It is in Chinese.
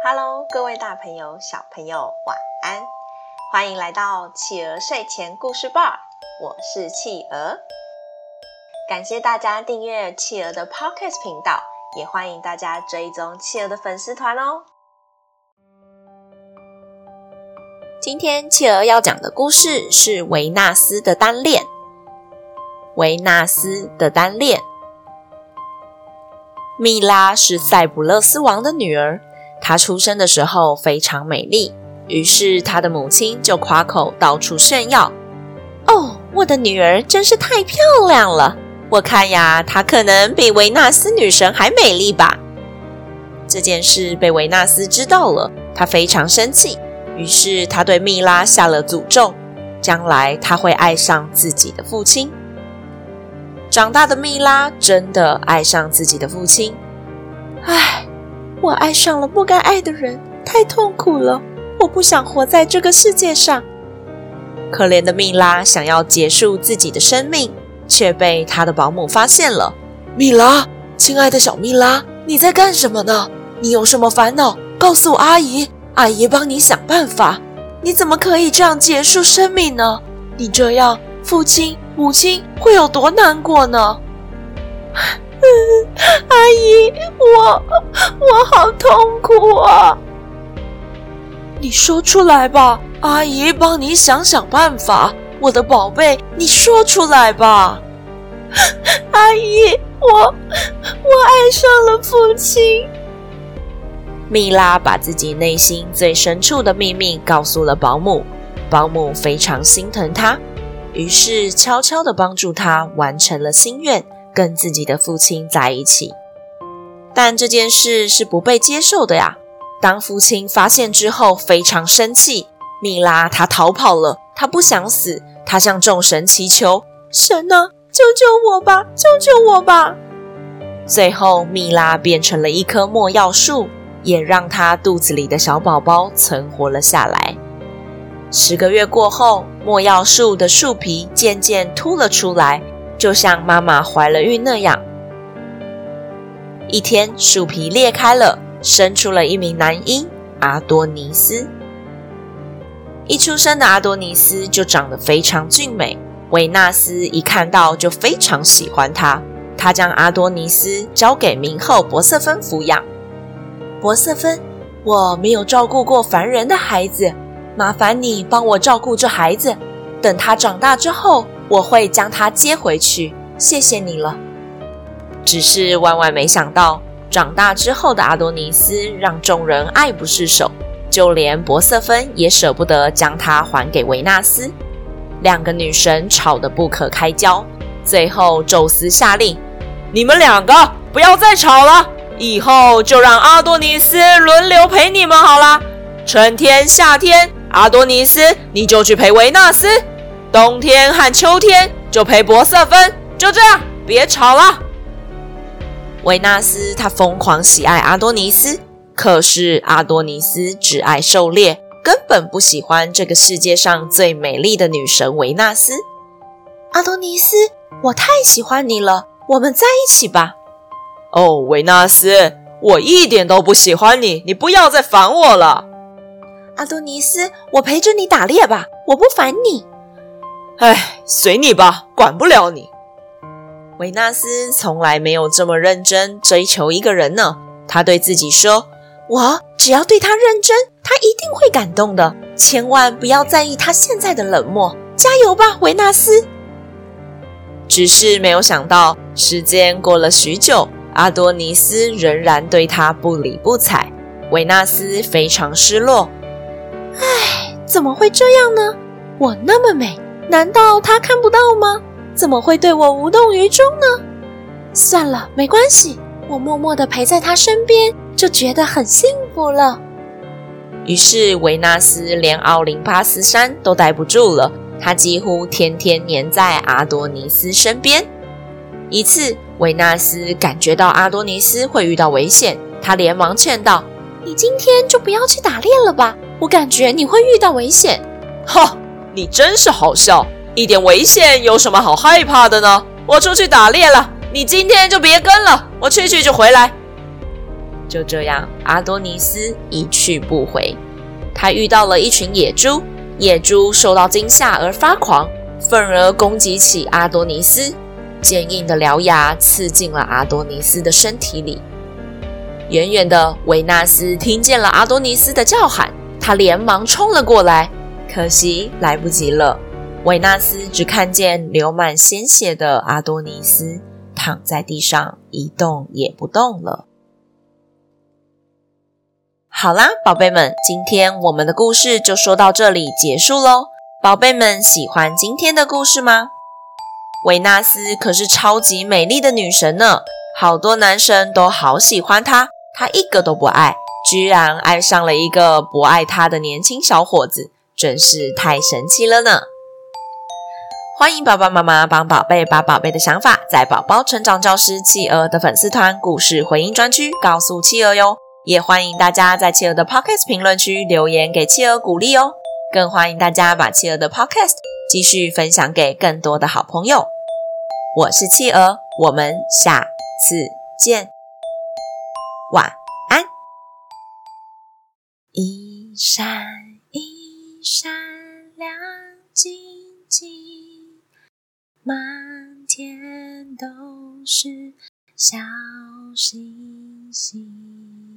Hello，各位大朋友、小朋友，晚安！欢迎来到企鹅睡前故事吧，我是企鹅。感谢大家订阅企鹅的 Podcast 频道，也欢迎大家追踪企鹅的粉丝团哦。今天企鹅要讲的故事是维纳斯的单恋。维纳斯的单恋。蜜拉是塞浦路斯王的女儿，她出生的时候非常美丽，于是她的母亲就夸口到处炫耀：“哦，我的女儿真是太漂亮了！我看呀，她可能比维纳斯女神还美丽吧。”这件事被维纳斯知道了，她非常生气，于是她对蜜拉下了诅咒：将来她会爱上自己的父亲。长大的蜜拉真的爱上自己的父亲。唉，我爱上了不该爱的人，太痛苦了。我不想活在这个世界上。可怜的蜜拉想要结束自己的生命，却被她的保姆发现了。蜜拉，亲爱的小蜜拉，你在干什么呢？你有什么烦恼？告诉阿姨，阿姨帮你想办法。你怎么可以这样结束生命呢？你这样，父亲。母亲会有多难过呢？阿姨，我我好痛苦啊！你说出来吧，阿姨帮你想想办法。我的宝贝，你说出来吧。阿姨，我我爱上了父亲。蜜拉把自己内心最深处的秘密告诉了保姆，保姆非常心疼她。于是，悄悄的帮助她完成了心愿，跟自己的父亲在一起。但这件事是不被接受的呀！当父亲发现之后，非常生气。米拉她逃跑了，她不想死，她向众神祈求：“神啊，救救我吧，救救我吧！”最后，米拉变成了一棵没药树，也让她肚子里的小宝宝存活了下来。十个月过后，没药树的树皮渐渐凸了出来，就像妈妈怀了孕那样。一天，树皮裂开了，生出了一名男婴阿多尼斯。一出生的阿多尼斯就长得非常俊美，维纳斯一看到就非常喜欢他，他将阿多尼斯交给冥后博瑟芬抚养。博瑟芬，我没有照顾过凡人的孩子。麻烦你帮我照顾这孩子，等他长大之后，我会将他接回去。谢谢你了。只是万万没想到，长大之后的阿多尼斯让众人爱不释手，就连博瑟芬也舍不得将他还给维纳斯。两个女神吵得不可开交，最后宙斯下令：“你们两个不要再吵了，以后就让阿多尼斯轮流陪你们好了。春天、夏天。”阿多尼斯，你就去陪维纳斯；冬天和秋天就陪博瑟芬。就这样，别吵了。维纳斯他疯狂喜爱阿多尼斯，可是阿多尼斯只爱狩猎，根本不喜欢这个世界上最美丽的女神维纳斯。阿多尼斯，我太喜欢你了，我们在一起吧。哦，维纳斯，我一点都不喜欢你，你不要再烦我了。阿多尼斯，我陪着你打猎吧，我不烦你。唉，随你吧，管不了你。维纳斯从来没有这么认真追求一个人呢。他对自己说：“我只要对他认真，他一定会感动的。千万不要在意他现在的冷漠。加油吧，维纳斯！”只是没有想到，时间过了许久，阿多尼斯仍然对他不理不睬。维纳斯非常失落。唉，怎么会这样呢？我那么美，难道他看不到吗？怎么会对我无动于衷呢？算了，没关系，我默默地陪在他身边，就觉得很幸福了。于是维纳斯连奥林巴斯山都待不住了，他几乎天天黏在阿多尼斯身边。一次，维纳斯感觉到阿多尼斯会遇到危险，他连忙劝道：“你今天就不要去打猎了吧。”我感觉你会遇到危险，哈！你真是好笑，一点危险有什么好害怕的呢？我出去打猎了，你今天就别跟了，我去去就回来。就这样，阿多尼斯一去不回。他遇到了一群野猪，野猪受到惊吓而发狂，愤而攻击起阿多尼斯，坚硬的獠牙刺进了阿多尼斯的身体里。远远的维纳斯听见了阿多尼斯的叫喊，他连忙冲了过来，可惜来不及了。维纳斯只看见流满鲜血的阿多尼斯躺在地上一动也不动了。好啦，宝贝们，今天我们的故事就说到这里结束喽。宝贝们喜欢今天的故事吗？维纳斯可是超级美丽的女神呢，好多男生都好喜欢她。她一个都不爱，居然爱上了一个不爱她的年轻小伙子，真是太神奇了呢！欢迎爸爸妈妈帮宝贝把宝贝的想法在宝宝成长教室企鹅的粉丝团故事回应专区告诉企鹅哟，也欢迎大家在企鹅的 Podcast 评论区留言给企鹅鼓励哦，更欢迎大家把企鹅的 Podcast 继续分享给更多的好朋友。我是企鹅，我们下次见。晚安。一闪闪亮晶晶，满天都是小星星。